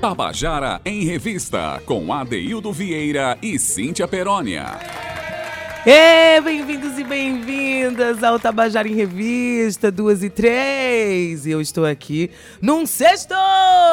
Tabajara em Revista, com Adeildo Vieira e Cíntia Perónia. E bem-vindos e bem-vindas ao Tabajara em Revista, duas e três. Eu estou aqui num sexto,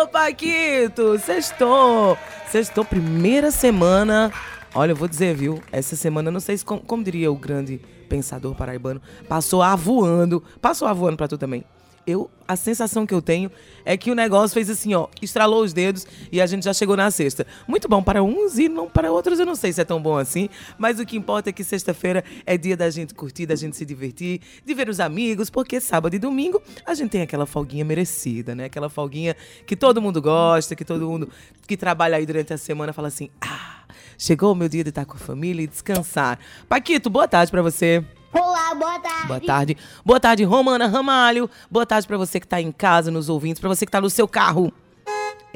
Paquito, sexto, sexto, primeira semana. Olha, eu vou dizer, viu, essa semana, não sei se, como, como diria o grande pensador paraibano, passou a voando, passou a voando pra tu também eu a sensação que eu tenho é que o negócio fez assim, ó, estralou os dedos e a gente já chegou na sexta. Muito bom para uns e não para outros, eu não sei se é tão bom assim, mas o que importa é que sexta-feira é dia da gente curtir, da gente se divertir, de ver os amigos, porque sábado e domingo a gente tem aquela folguinha merecida, né? Aquela folguinha que todo mundo gosta, que todo mundo que trabalha aí durante a semana fala assim: "Ah, chegou o meu dia de estar com a família e descansar". Paquito, boa tarde para você. Olá, boa tarde. Boa tarde. Boa tarde, Romana Ramalho. Boa tarde para você que tá em casa, nos ouvintes, para você que tá no seu carro.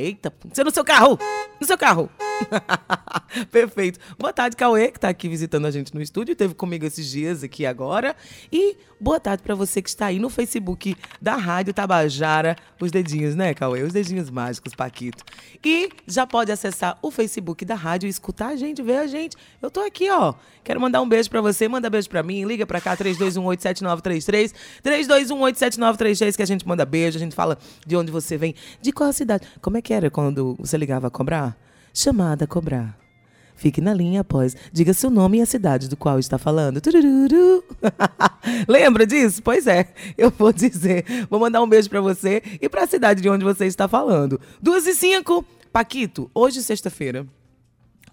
Eita, você no seu carro! No seu carro! Perfeito. Boa tarde, Cauê, que está aqui visitando a gente no estúdio, teve comigo esses dias aqui agora. E boa tarde para você que está aí no Facebook da Rádio Tabajara. Os dedinhos, né, Cauê? Os dedinhos mágicos, Paquito. E já pode acessar o Facebook da rádio escutar a gente, ver a gente. Eu tô aqui, ó. Quero mandar um beijo para você, manda beijo para mim, liga para cá 32187933, 32187933 que a gente manda beijo, a gente fala de onde você vem, de qual cidade. Como é que era quando você ligava a cobrar? chamada a cobrar. Fique na linha após. Diga seu nome e a cidade do qual está falando. Lembra disso? Pois é, eu vou dizer. Vou mandar um beijo para você e para a cidade de onde você está falando. Duas e cinco. Paquito, hoje, sexta-feira,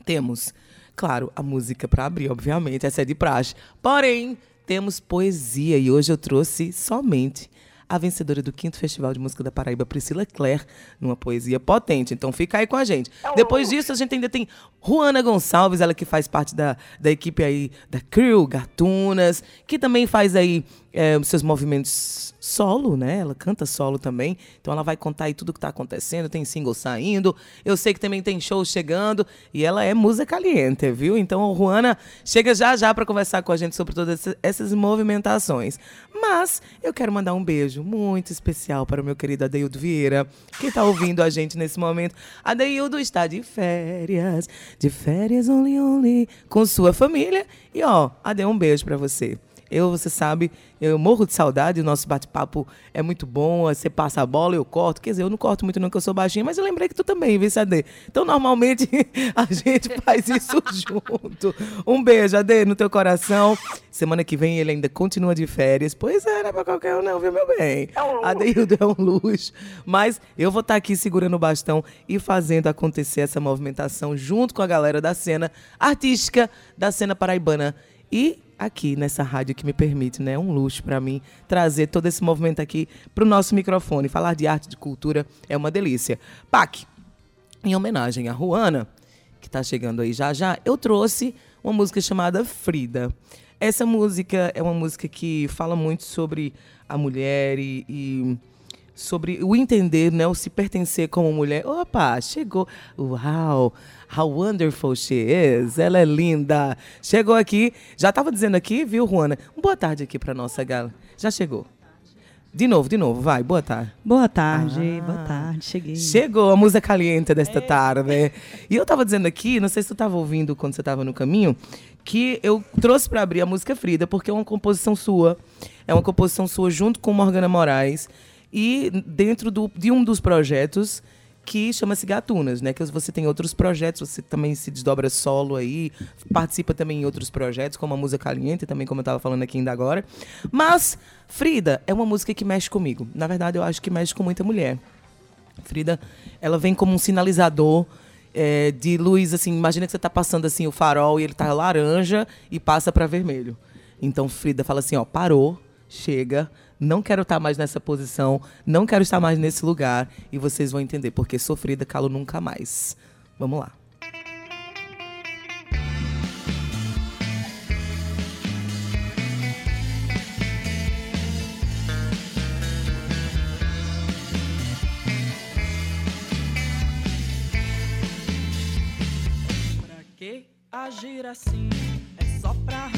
temos, claro, a música para abrir, obviamente. Essa é de praxe. Porém, temos poesia e hoje eu trouxe somente a vencedora do quinto Festival de Música da Paraíba, Priscila Clare, numa poesia potente. Então fica aí com a gente. Depois disso, a gente ainda tem Juana Gonçalves, ela que faz parte da, da equipe aí da Crew, Gatunas, que também faz aí é, seus movimentos solo, né? Ela canta solo também. Então ela vai contar aí tudo o que está acontecendo. Tem single saindo. Eu sei que também tem show chegando. E ela é música caliente, viu? Então, Juana chega já já para conversar com a gente sobre todas essas movimentações. Mas eu quero mandar um beijo muito especial para o meu querido Adeildo Vieira, que está ouvindo a gente nesse momento. Adeildo está de férias, de férias only only, com sua família. E ó, Ade, um beijo para você. Eu, você sabe, eu morro de saudade, o nosso bate-papo é muito bom, você passa a bola, eu corto. Quer dizer, eu não corto muito não, que eu sou baixinha, mas eu lembrei que tu também, viu, Ade? Então, normalmente, a gente faz isso junto. Um beijo, Ade, no teu coração. Semana que vem ele ainda continua de férias. Pois é, não é pra qualquer um não, viu, meu bem? É um Adeildo é um luxo. Mas eu vou estar aqui segurando o bastão e fazendo acontecer essa movimentação junto com a galera da cena artística da cena paraibana. E aqui nessa rádio que me permite, né? É um luxo para mim trazer todo esse movimento aqui para o nosso microfone. Falar de arte, de cultura é uma delícia. Pac, em homenagem a Ruana, que está chegando aí já já, eu trouxe uma música chamada Frida. Essa música é uma música que fala muito sobre a mulher e, e sobre o entender, né, o se pertencer como mulher. Opa, chegou. Uau! How wonderful she is. Ela é linda. Chegou aqui. Já estava dizendo aqui, viu, Juana? Boa tarde aqui para nossa gala. Já chegou. De novo, de novo, vai, boa tarde. Boa tarde, ah, boa tarde, cheguei. Chegou a música caliente desta é. tarde. E eu estava dizendo aqui, não sei se tu estava ouvindo quando você estava no caminho, que eu trouxe para abrir a música Frida, porque é uma composição sua. É uma composição sua junto com Morgana Moraes. E dentro do, de um dos projetos que chama-se Gatunas, né? Que você tem outros projetos, você também se desdobra solo aí, participa também em outros projetos, como a Música Caliente, também como eu estava falando aqui ainda agora. Mas Frida é uma música que mexe comigo. Na verdade, eu acho que mexe com muita mulher. Frida, ela vem como um sinalizador é, de luz, assim, imagina que você está passando assim o farol e ele está laranja e passa para vermelho. Então Frida fala assim, ó, parou, chega, não quero estar mais nessa posição, não quero estar mais nesse lugar. E vocês vão entender, porque sofrida calo nunca mais. Vamos lá. Pra que agir assim? É só pra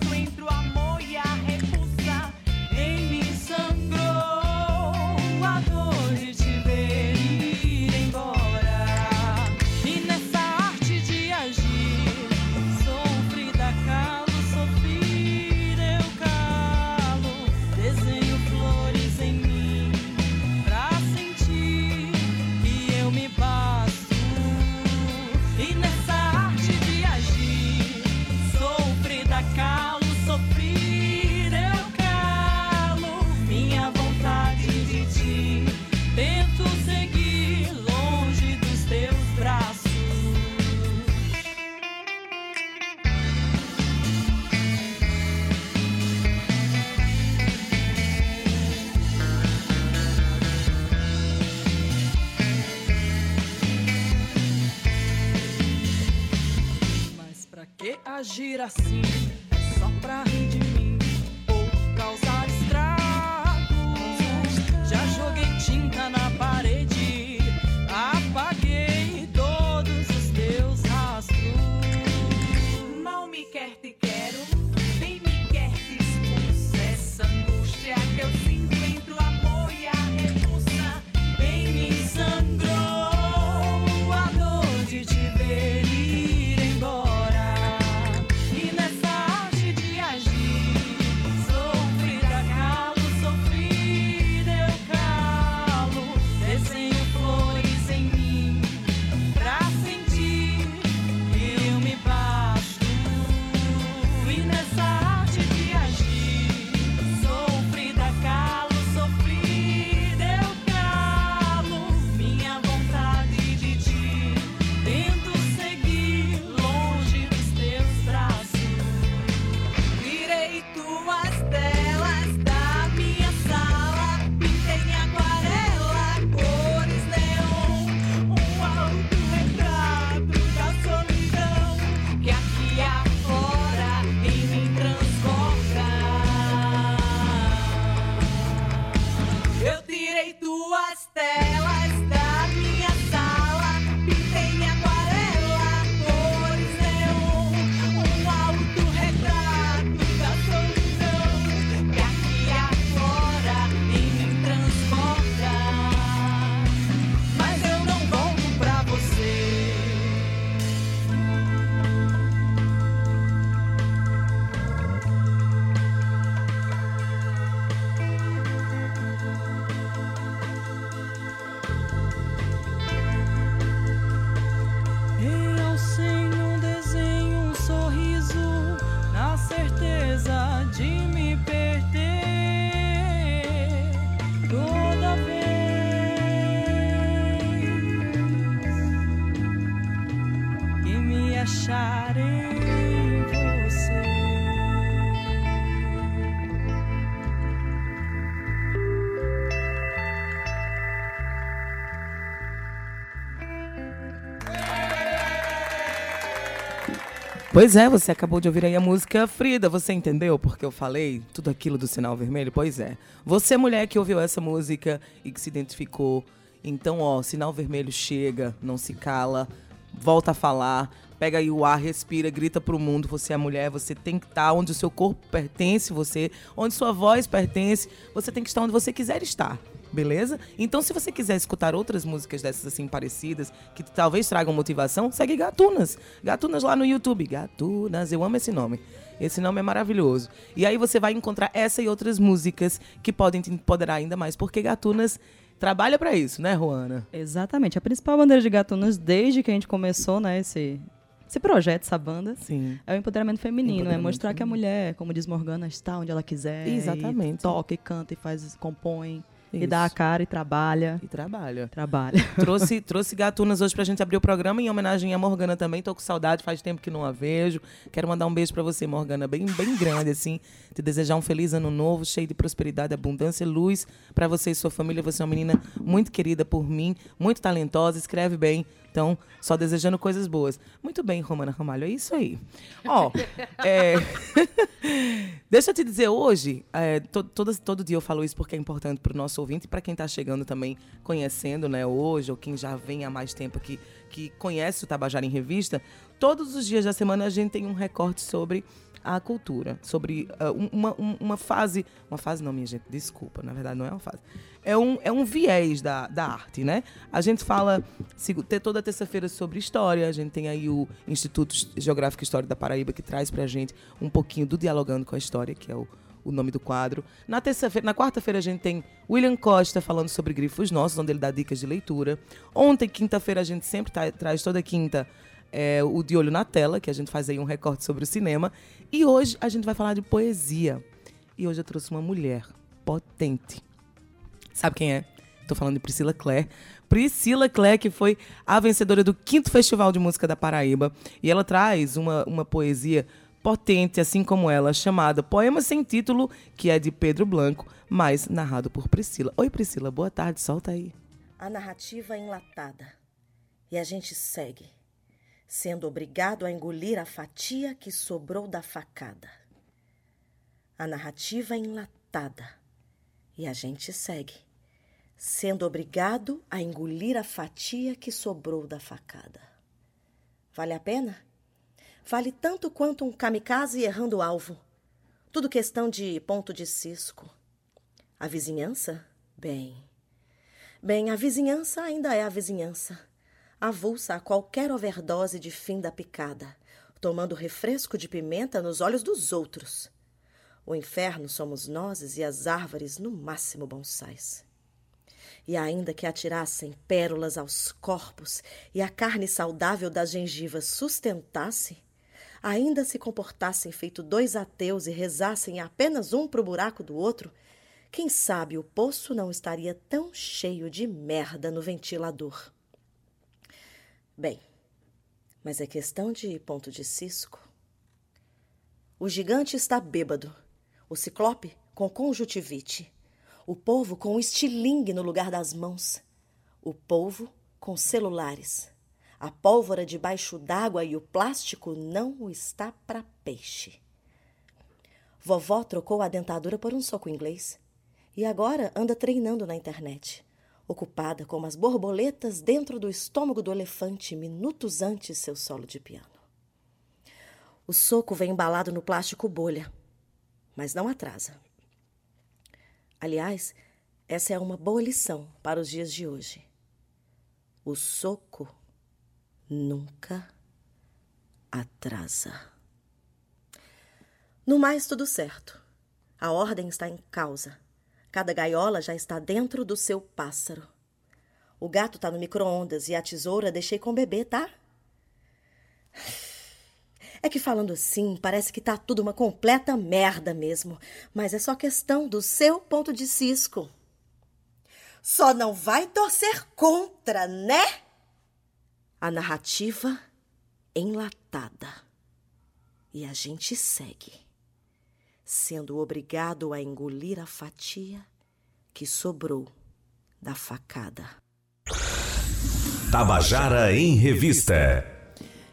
Pois é, você acabou de ouvir aí a música Frida. Você entendeu porque eu falei tudo aquilo do sinal vermelho? Pois é. Você, mulher que ouviu essa música e que se identificou, então, ó, sinal vermelho chega, não se cala, volta a falar, pega aí o ar, respira, grita pro mundo. Você é mulher, você tem que estar onde o seu corpo pertence, você, onde sua voz pertence, você tem que estar onde você quiser estar. Beleza? Então, se você quiser escutar outras músicas dessas assim parecidas, que talvez tragam motivação, segue Gatunas. Gatunas lá no YouTube. Gatunas, eu amo esse nome. Esse nome é maravilhoso. E aí você vai encontrar essa e outras músicas que podem te empoderar ainda mais, porque Gatunas trabalha pra isso, né, Juana? Exatamente. A principal bandeira de Gatunas, desde que a gente começou, né, esse, esse projeto, essa banda, Sim. é o empoderamento feminino. é Empoderamento mostrar que a mulher, como diz Morgana, está onde ela quiser. e Exatamente. toca e canta e faz, compõe. E Isso. dá a cara e trabalha. E trabalha. Trabalha. trouxe, trouxe Gatunas hoje pra gente abrir o programa em homenagem a Morgana também. Tô com saudade, faz tempo que não a vejo. Quero mandar um beijo pra você, Morgana, bem, bem grande, assim. Te desejar um feliz ano novo, cheio de prosperidade, abundância, luz pra você e sua família. Você é uma menina muito querida por mim, muito talentosa, escreve bem. Então, só desejando coisas boas. Muito bem, Romana Ramalho, é isso aí. Ó, é... Deixa eu te dizer, hoje, é, to- todo, todo dia eu falo isso porque é importante para o nosso ouvinte e para quem está chegando também, conhecendo né, hoje, ou quem já vem há mais tempo aqui, que conhece o Tabajara em Revista. Todos os dias da semana a gente tem um recorte sobre a cultura, sobre um- uma, um- uma fase. Uma fase não, minha gente, desculpa, na verdade não é uma fase. É um, é um viés da, da arte, né? A gente fala toda terça-feira sobre história, a gente tem aí o Instituto Geográfico e História da Paraíba que traz pra gente um pouquinho do Dialogando com a História, que é o, o nome do quadro. Na terça-feira, na quarta-feira a gente tem William Costa falando sobre grifos nossos, onde ele dá dicas de leitura. Ontem, quinta-feira, a gente sempre tá- traz toda quinta é, o De Olho na Tela, que a gente faz aí um recorte sobre o cinema. E hoje a gente vai falar de poesia. E hoje eu trouxe uma mulher potente. Sabe quem é? Tô falando de Priscila Clare. Priscila Clare, que foi a vencedora do quinto Festival de Música da Paraíba. E ela traz uma, uma poesia potente, assim como ela, chamada Poema Sem Título, que é de Pedro Blanco, mas narrado por Priscila. Oi, Priscila, boa tarde, solta aí. A narrativa é enlatada. E a gente segue, sendo obrigado a engolir a fatia que sobrou da facada. A narrativa é enlatada. E a gente segue, sendo obrigado a engolir a fatia que sobrou da facada. Vale a pena? Vale tanto quanto um kamikaze errando o alvo. Tudo questão de ponto de cisco. A vizinhança? Bem. Bem, a vizinhança ainda é a vizinhança. Avulsa a qualquer overdose de fim da picada, tomando refresco de pimenta nos olhos dos outros. O inferno somos nós e as árvores, no máximo, bonsais. E ainda que atirassem pérolas aos corpos e a carne saudável das gengivas sustentasse, ainda se comportassem feito dois ateus e rezassem apenas um pro buraco do outro, quem sabe o poço não estaria tão cheio de merda no ventilador. Bem, mas é questão de ponto de cisco. O gigante está bêbado, o ciclope com conjuntivite, o povo com estilingue no lugar das mãos, o polvo com celulares. A pólvora debaixo d'água e o plástico não está para peixe. Vovó trocou a dentadura por um soco inglês e agora anda treinando na internet, ocupada como as borboletas dentro do estômago do elefante minutos antes seu solo de piano. O soco vem embalado no plástico bolha, mas não atrasa. Aliás, essa é uma boa lição para os dias de hoje. O soco nunca atrasa. No mais, tudo certo. A ordem está em causa. Cada gaiola já está dentro do seu pássaro. O gato está no micro-ondas e a tesoura deixei com o bebê, tá? É que falando assim, parece que tá tudo uma completa merda mesmo. Mas é só questão do seu ponto de cisco. Só não vai torcer contra, né? A narrativa enlatada. E a gente segue, sendo obrigado a engolir a fatia que sobrou da facada. Tabajara em Revista.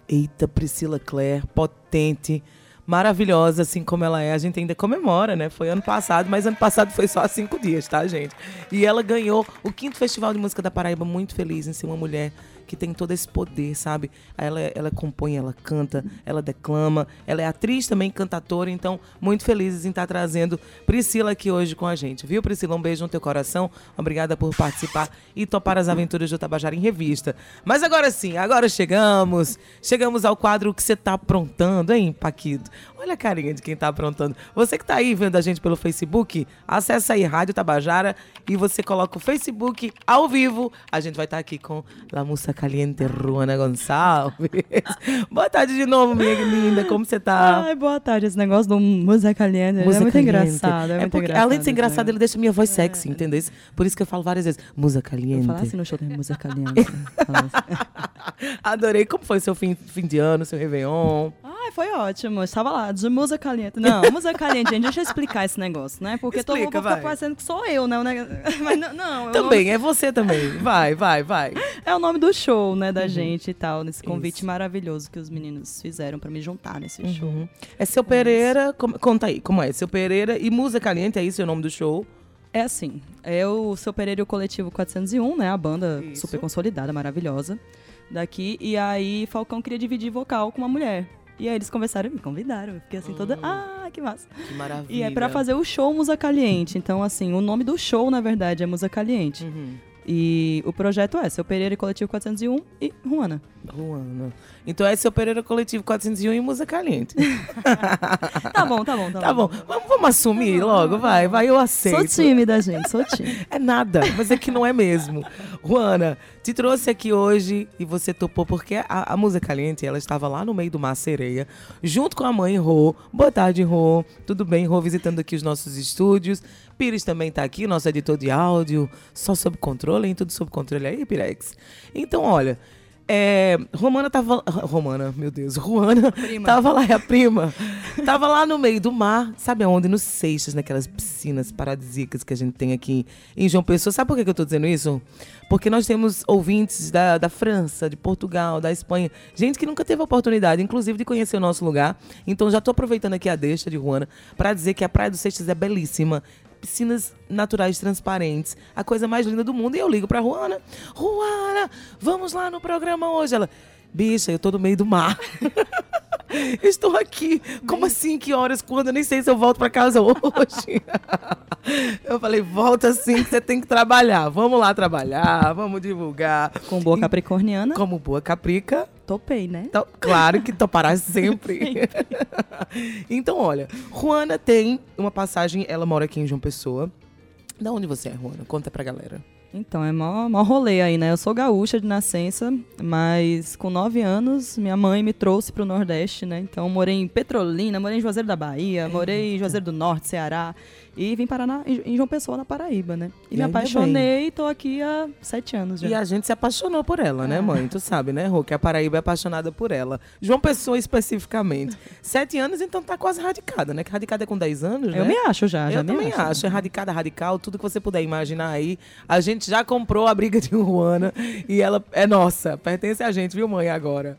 Eita, Priscila Clare, potente, maravilhosa, assim como ela é. A gente ainda comemora, né? Foi ano passado, mas ano passado foi só há cinco dias, tá, gente? E ela ganhou o quinto Festival de Música da Paraíba, muito feliz em ser uma mulher que tem todo esse poder, sabe? Ela, ela compõe, ela canta, ela declama, ela é atriz também, cantatora, então muito felizes em estar trazendo Priscila aqui hoje com a gente, viu, Priscila? Um beijo no teu coração, obrigada por participar e topar as aventuras do Tabajara em Revista. Mas agora sim, agora chegamos, chegamos ao quadro que você tá aprontando, hein, Paquito? Olha a carinha de quem tá aprontando. Você que tá aí vendo a gente pelo Facebook, acessa aí Rádio Tabajara e você coloca o Facebook ao vivo. A gente vai estar aqui com La Musa Caliente Ruana Gonçalves. Boa tarde de novo, minha linda. Como você tá? Ai, boa tarde. Esse negócio do música caliente Música é muito caliente. engraçado. É, É muito porque, engraçado além de ser esse engraçado, ele deixa minha voz sexy, entendeu? Por isso que eu falo várias vezes, Musa Caliente. Eu falar assim no show tem música caliente. Assim. Adorei. Como foi seu fim, fim de ano, seu Réveillon? Ai, Ai, foi ótimo. Eu estava lá, de música caliente. Não, música caliente, gente, deixa eu explicar esse negócio, né? Porque todo Explica, mundo fica vai. parecendo que sou eu, né? Mas não, não é Também, é você também. Vai, vai, vai. nome- é o nome do show, né, Uhum. da gente e tal, nesse convite maravilhoso que os meninos fizeram pra me juntar nesse show. Uhum. É seu Pereira, como- conta aí, como é? Seu Pereira e Musa Caliente, é isso o nome do show? É assim, é o Seu Pereira e o Coletivo 401, né? A banda Isso. super consolidada, maravilhosa daqui. E aí Falcão queria dividir vocal com uma mulher. E aí eles conversaram e me convidaram. Eu fiquei assim toda, ah, que massa. Que maravilha. E é pra fazer o show Musa Caliente. Então, assim, o nome do show, na verdade, é Musa Caliente. Uhum. E o projeto é Seu Pereira e Coletivo 401 e Ruana. Ruana. Então é seu Pereira Coletivo 401 e Musa Caliente. Tá bom, tá bom, tá, Tá bom, vamos, vamos assumir logo, vai, vai, eu aceito. Sou tímida, gente, sou tímida. É nada, mas é que não é mesmo. Juana, te trouxe aqui hoje e você topou porque a, a Musa Caliente, ela estava lá no meio do Mar Sereia, junto com a mãe Rô. Boa tarde, Rô. Tudo bem, Rô, visitando aqui os nossos estúdios. Pires também está aqui, nosso editor de áudio, só sob controle, hein? Tudo sob controle aí, Pirex. Então, olha, é, Romana tava. Romana, meu Deus, Juana tava lá, é a prima. tava lá no meio do mar, sabe aonde? Nos Seixas, naquelas piscinas paradisíacas que a gente tem aqui em João Pessoa. Sabe por que que eu tô dizendo isso? Porque nós temos ouvintes da, da França, de Portugal, da Espanha, gente que nunca teve a oportunidade, inclusive, de conhecer o nosso lugar. Então já tô aproveitando aqui a deixa de Juana para dizer que a Praia dos Seixas é belíssima piscinas naturais transparentes, a coisa mais linda do mundo. E eu ligo pra Ruana. Ruana, vamos lá no programa hoje. Ela, bicha, eu tô no meio do mar. Estou aqui. Como assim? Que horas? Quando? Eu nem sei se eu volto pra casa hoje. Eu falei, volta sim, que você tem que trabalhar. Vamos lá trabalhar, vamos divulgar. Com boa capricorniana, Como boa caprica, topei, né? então, claro que topará sempre. então, olha, Juana tem uma passagem, ela mora aqui em João Pessoa. Da onde você é, Juana? Conta pra galera. Então, é mó, mó rolê aí, né? Eu sou gaúcha de nascença, mas com nove anos, minha mãe me trouxe pro Nordeste, né? Então, morei em Petrolina, morei em Juazeiro da Bahia, morei em Juazeiro do Norte, Ceará. E vim parar na- em João Pessoa, na Paraíba, né? E, E me apaixonei e tô aqui há sete anos já. E a gente se apaixonou por ela, né, mãe? Tu sabe, né, Rô? Que a Paraíba é apaixonada por ela. João Pessoa, especificamente. Sete anos, então tá quase radicada, né? Que radicada é com dez anos, né? Eu me acho já, já Eu também acho. acho. É radicada, radical, tudo que você puder imaginar aí. A gente já comprou a briga de Juana e ela é nossa, pertence a gente, viu, mãe, agora.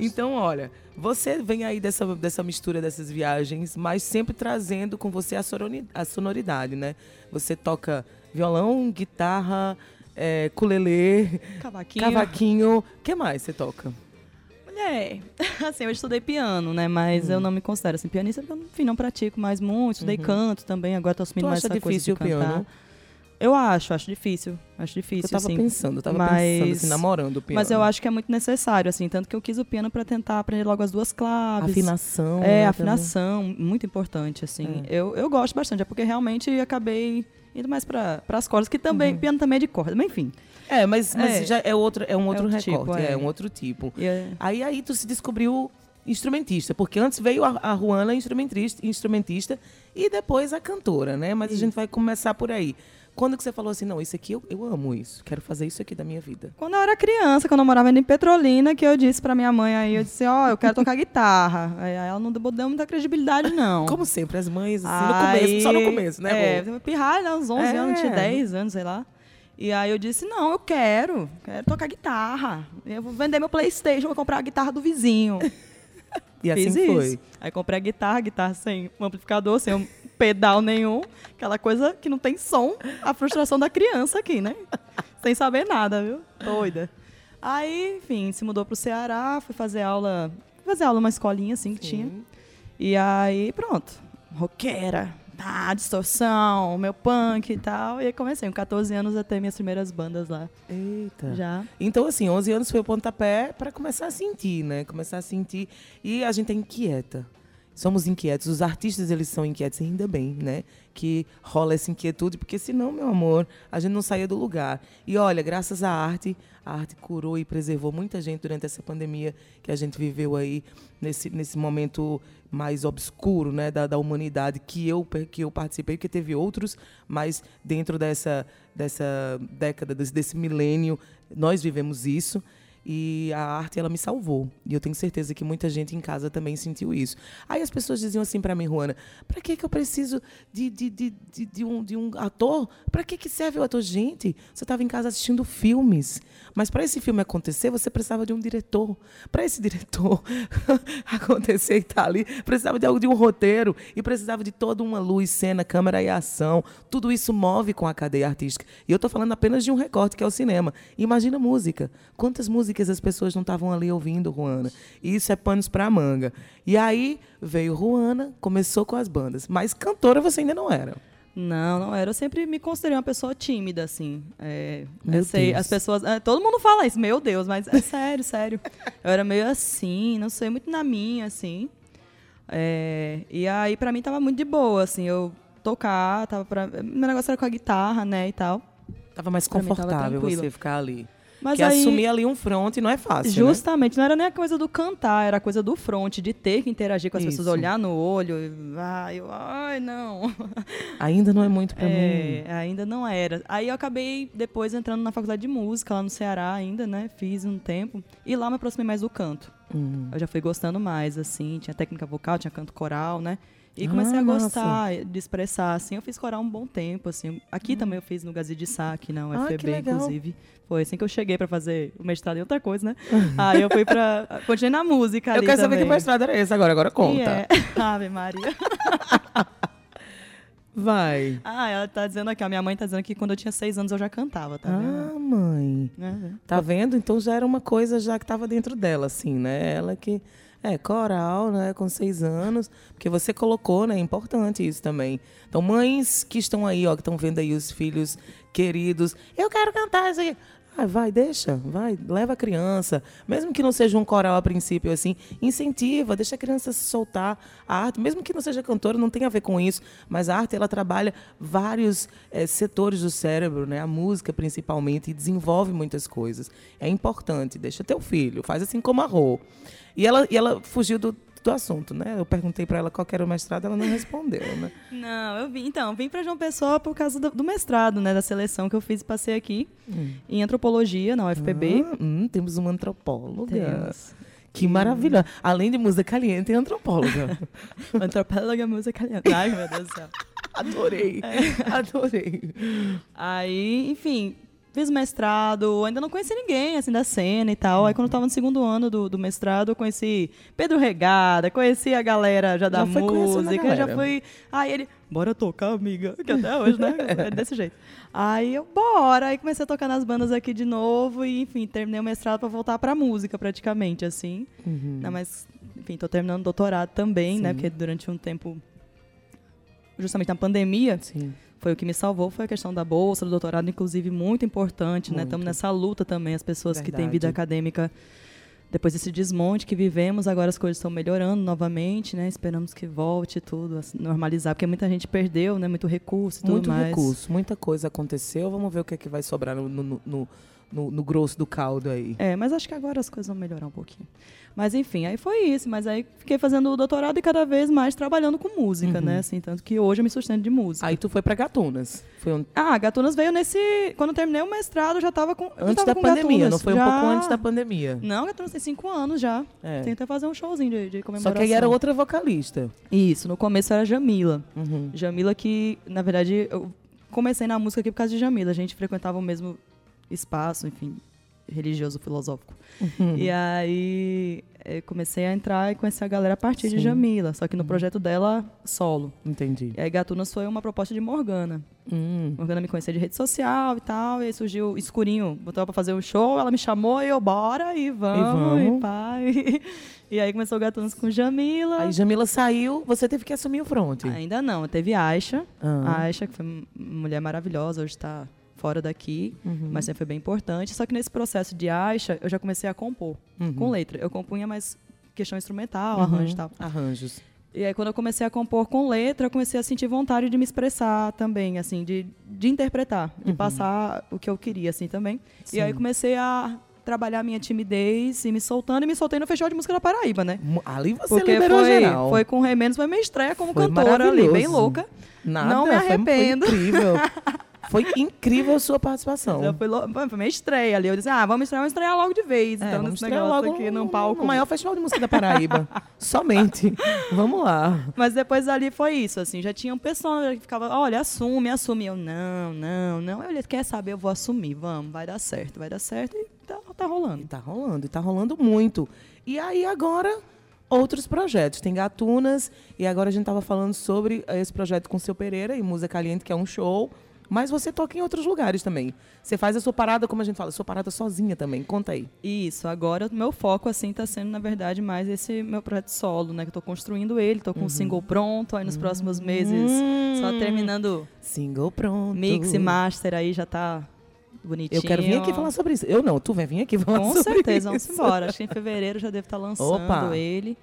Então, olha, você vem aí dessa, dessa mistura dessas viagens, mas sempre trazendo com você a, soroni- a sonoridade, né? Você toca violão, guitarra, é, ukulele, Cavaquinho. cavaquinho. O que mais você toca? Mulher, assim, eu estudei piano, né? Mas Hum. eu não me considero assim, pianista, porque eu, enfim, não pratico mais muito. Estudei canto também, agora tô assumindo Uhum. Tu mais essa coisa difícil de cantar. piano? Eu acho, acho difícil. Acho difícil, Eu tava assim. pensando, eu tava mas- pensando, assim, namorando o piano. Mas eu acho que é muito necessário, assim. Tanto que eu quis o piano pra tentar aprender logo as duas claves. Afinação. É, né, também. afinação, muito importante, assim. É. Eu, eu gosto bastante, é porque realmente acabei indo mais para as cordas, que também, piano também é de corda, mas enfim. É, mas, mas É. já é outro, é um outro outro tipo, recorte, é. é. um outro tipo. E é- Aí aí tu se descobriu instrumentista, porque antes veio a, a Juana instrumentista, instrumentista e depois a cantora, né? Mas a gente vai começar por aí. Quando que você falou assim, não, isso aqui eu, eu amo isso, quero fazer isso aqui da minha vida. Quando eu era criança, quando eu morava em Petrolina, que eu disse pra minha mãe aí, eu disse, ó, eu quero tocar guitarra. Aí ela não deu muita credibilidade, não. Como sempre, as mães, assim, Aí, no começo, só no começo, né? É, Rô? pirralha, né, uns 11 É. anos, tinha 10 anos, sei lá. E aí eu disse, não, eu quero, quero tocar guitarra. Eu vou vender meu Playstation, vou comprar a guitarra do vizinho. E assim Fiz foi. isso. Aí comprei a guitarra, guitarra sem um amplificador, sem um pedal nenhum. Aquela coisa que não tem som. A frustração da criança aqui, né? sem saber nada, viu? Doida. Aí, enfim, se mudou pro Ceará, fui fazer aula. Fui fazer aula numa escolinha assim que tinha. E aí, pronto. Roqueira. Tá, distorção, meu punk e tal. E aí comecei, com 14 anos, a ter minhas primeiras bandas lá. Eita. Já. Então, assim, 11 anos foi o pontapé para começar a sentir, né? Começar a sentir. E a gente é inquieta. Somos inquietos. Os artistas, eles são inquietos, ainda bem, né? Que rola essa inquietude, porque senão, meu amor, a gente não saía do lugar. E olha, graças à arte, a arte curou e preservou muita gente durante essa pandemia que a gente viveu aí, nesse, nesse momento mais obscuro, né? Da, da humanidade, que eu, que eu participei, porque teve outros, mas dentro dessa, dessa década, desse, desse milênio, nós vivemos isso. E a arte, ela me salvou. E eu tenho certeza que muita gente em casa também sentiu isso. Aí as pessoas diziam assim pra mim, Juana, pra que que eu preciso de, de, de, de, de um, de um ator? Pra que que serve o ator? Gente, você estava em casa assistindo filmes. Mas para esse filme acontecer, você precisava de um diretor. Para esse diretor acontecer e estar ali, precisava de algo de um roteiro e precisava de toda uma luz, cena, câmera e ação. Tudo isso move com a cadeia artística. E eu estou falando apenas de um recorte que é o cinema. Imagina música. Quantas músicas as pessoas não estavam ali ouvindo, Juana? E isso é panos para manga. E aí veio Juana, começou com as bandas, mas cantora você ainda não era. Não, não era. Eu sempre me considerei uma pessoa tímida, assim. É, eu sei, Deus. as pessoas. é, todo mundo fala isso, meu Deus, mas é sério, sério. Eu era meio assim, não sei, muito na minha, assim. É, e aí, pra mim, tava muito de boa, assim. Eu tocar, tava pra. Meu negócio era com a guitarra, né, e tal. Tava mais Pra mim tava confortável você ficar ali. Mas Porque aí- assumir ali um front não é fácil, né? Justamente, não era nem a coisa do cantar, era a coisa do front, de ter que interagir com as pessoas, Isso. olhar no olho. e, Ai, eu, ai, não. Ainda não é muito pra mim. É, ainda não era. Aí eu acabei depois entrando na faculdade de música lá no Ceará ainda, né? Fiz um tempo. E lá me aproximei mais do canto. Hum. Eu já fui gostando mais, assim. Tinha técnica vocal, tinha canto coral, né? E comecei Ah, a gostar de expressar, assim. Eu fiz coral um bom tempo, assim. Aqui também eu fiz no Gazi de Sá, aqui na Ah, que UFB, legal. inclusive. Foi assim que eu cheguei pra fazer o mestrado em outra coisa, né? Aí eu fui pra... Continuei na música Eu ali quero saber também. que mestrado era esse agora, agora conta. E é. Ave Maria. Vai. Ah, ela tá dizendo aqui, a minha mãe tá dizendo que quando eu tinha seis anos eu já cantava, tá vendo? Ah, mãe. É, é. Tá vendo? Então já era uma coisa já que estava dentro dela, assim, né? Ela que. É, coral, né? Com seis anos. Porque você colocou, né? É importante isso também. Então, mães que estão aí, ó, que estão vendo aí os filhos queridos. Eu quero cantar isso aqui. Ah, vai, deixa, vai, leva a criança. Mesmo que não seja um coral a princípio, assim, incentiva, deixa a criança se soltar. A arte, mesmo que não seja cantora, não tem a ver com isso, mas a arte, ela trabalha vários eh, setores do cérebro, né? A música, principalmente, e desenvolve muitas coisas. É importante, deixa teu filho, faz assim como a Rô. E ela, e ela fugiu do, do assunto, né? Eu perguntei para ela qual que era o mestrado, ela não respondeu, né? Não, eu vim, então, vim pra João Pessoa por causa do, do mestrado, né, da seleção que eu fiz e passei aqui em antropologia na UFPB. Ah, hum, temos uma antropóloga. Temos. Que maravilhosa. Além de música caliente, tem antropóloga. Antropóloga música. Ai, meu Deus do céu. Adorei. Adorei. Aí, enfim, fiz mestrado, ainda não conheci ninguém, assim, da cena e tal. Aí, quando eu tava no segundo ano do, do mestrado, eu conheci Pedro Regada, conheci a galera já da Já música, já fui... Aí ele, bora tocar, amiga, que até hoje, né? É desse jeito. Aí eu, bora! Aí comecei a tocar nas bandas aqui de novo e, enfim, terminei o mestrado pra voltar pra música, praticamente, assim. Não, mas, enfim, tô terminando o doutorado também, né? Sim. Porque durante um tempo, justamente na pandemia, Sim. Foi o que me salvou, foi a questão da bolsa, do doutorado, inclusive, muito importante, né? Muito. Estamos nessa luta também, as pessoas que têm Verdade. vida acadêmica, depois desse desmonte que vivemos, agora as coisas estão melhorando novamente, né? Esperamos que volte tudo a se normalizar, porque muita gente perdeu, né? Muito recurso e tudo Muito mais. recurso, muita coisa aconteceu. Vamos ver o que é que vai sobrar no, no, no, no- no grosso do caldo aí. É, mas acho que agora as coisas vão melhorar um pouquinho. Mas enfim, aí foi isso. Mas aí fiquei fazendo o doutorado e cada vez mais trabalhando com música, né? Assim, tanto que hoje eu me sustento de música. Uhum. Aí tu foi pra Gatunas. Foi um- Ah, Gatunas veio nesse. Quando eu terminei o mestrado, eu já tava com. antes tava da com pandemia, Gatunas, não foi um já. pouco antes da pandemia. Não, Gatunas tem cinco anos já. É. Tenta fazer um showzinho de, de Só comemoração. que aí era outra vocalista. Isso, no começo era Jamila. Uhum. Jamila que, na verdade, eu comecei na música aqui por causa de Jamila. A gente frequentava o mesmo espaço, enfim, religioso, filosófico. Uhum. E aí eu comecei a entrar e conhecer a galera a partir de Sim. Jamila, só que Uhum. no projeto dela, solo. Entendi. E aí Gatunas foi uma proposta de Morgana. Hum. Morgana me conhecia de rede social e tal, e aí surgiu Escurinho, botou pra fazer um show, ela me chamou e eu, bora, e vamos, e, vamos. pai. E aí começou o Gatunas com Jamila. Aí Jamila saiu, você teve que assumir o front. Ainda não, teve Aisha. Ah. A Aisha, que foi uma mulher maravilhosa, hoje está fora daqui, Uhum. mas sempre foi bem importante. Só que nesse processo de Aisha, eu já comecei a compor Uhum. com letra. Eu compunha mais questão instrumental, arranjo e tal. Arranjos. E aí, quando eu comecei a compor com letra, eu comecei a sentir vontade de me expressar também, assim, de, de interpretar, de passar o que eu queria, assim, também. E aí, Uhum. Sim. comecei a trabalhar a minha timidez e me soltando, e me soltei no Festival de Música da Paraíba, né? Ali você Porque liberou foi, geral. foi com o Remenos, foi minha estreia como Foi cantora ali, bem louca. Nada, não me foi- foi arrependo. incrível. Foi incrível a sua participação. Fui, lo- foi minha estreia ali. Eu disse, ah, vamos estrear, vamos estrear logo de vez. É, então, nesse negócio logo aqui no, num palco. no maior festival de música da Paraíba. Somente. Vamos lá. Mas depois ali foi isso, assim, já tinham pessoas que ficavam, olha, assume, assume. Eu, não, não, não. Eu quer saber, eu vou assumir, vamos, vai dar certo, vai dar certo. E tá, tá E rolando. tá rolando, e tá rolando muito. E aí agora, outros projetos. Tem Gatunas, e agora a gente tava falando sobre esse projeto com o seu Pereira e Música Caliente, que é um show. Mas você toca em outros lugares também. Você faz a sua parada, como a gente fala, a sua parada sozinha também. Conta aí. Isso, agora o meu foco, assim, tá sendo, na verdade, mais esse meu projeto solo, né? Que eu tô construindo ele, tô com um single pronto, aí nos próximos meses, só terminando Single pronto. mix e master aí, já tá bonitinho. Eu quero vir aqui falar sobre isso. Eu não, tu vai vir aqui falar Com sobre certeza, vamos isso. embora. Acho que em fevereiro já devo estar lançando Opa. ele.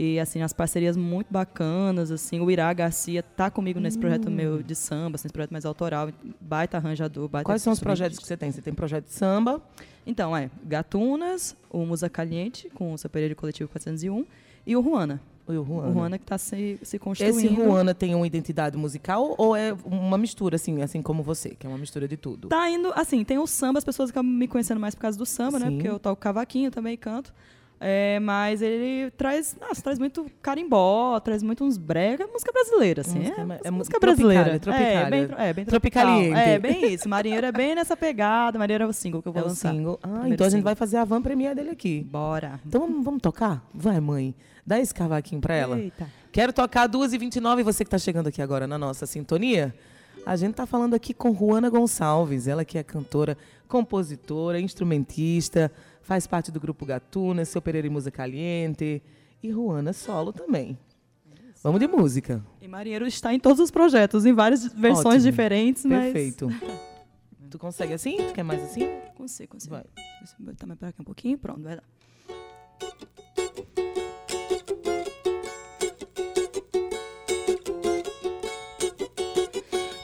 E, assim, as parcerias muito bacanas, assim. O Irá Garcia tá comigo nesse Hum. projeto meu de samba, assim, esse projeto mais autoral. Baita arranjador, baita Quais são os projetos que você tem? Você tem projeto de samba, Então, é Gatunas, o Musa Caliente, com o seu Pereira Coletivo 401, e o Ruana. o Juana. O Ruana que está se, se construindo. Esse Ruana tem uma identidade musical ou é uma mistura, assim, assim como você, que é uma mistura de tudo? Tá indo, assim, tem o samba, as pessoas acabam me conhecendo mais por causa do samba, né? Sim. Porque eu toco cavaquinho também e canto. É, mas ele traz, nossa, traz muito carimbó, traz muito uns brega, música brasileira, assim. Música é, é música brasileira. tropicália, É, bem, é, bem tropical. É, bem isso. Marinheiro é bem nessa pegada. Marinheiro é o single que eu vou É o lançar. single. Ah, Primeiro então a gente single. vai fazer a van premiere dele aqui. Bora. Então vamos, vamos tocar? Vai, mãe. Dá esse cavaquinho pra ela. Eita. Quero tocar 2h29 e você que tá chegando aqui agora na nossa sintonia. A gente tá falando aqui com Juana Gonçalves, ela que é cantora, compositora, instrumentista, faz parte do grupo Gatuna, seu Pereira e Música Caliente e Juana solo também. Vamos de música. E Marinheiro está em todos os projetos, em várias versões Ótimo. diferentes, mas... Perfeito. Tu consegue assim? Tu quer mais assim? Consigo, consigo. Vai. Deixa eu botar mais pra cá um pouquinho. Pronto, vai lá.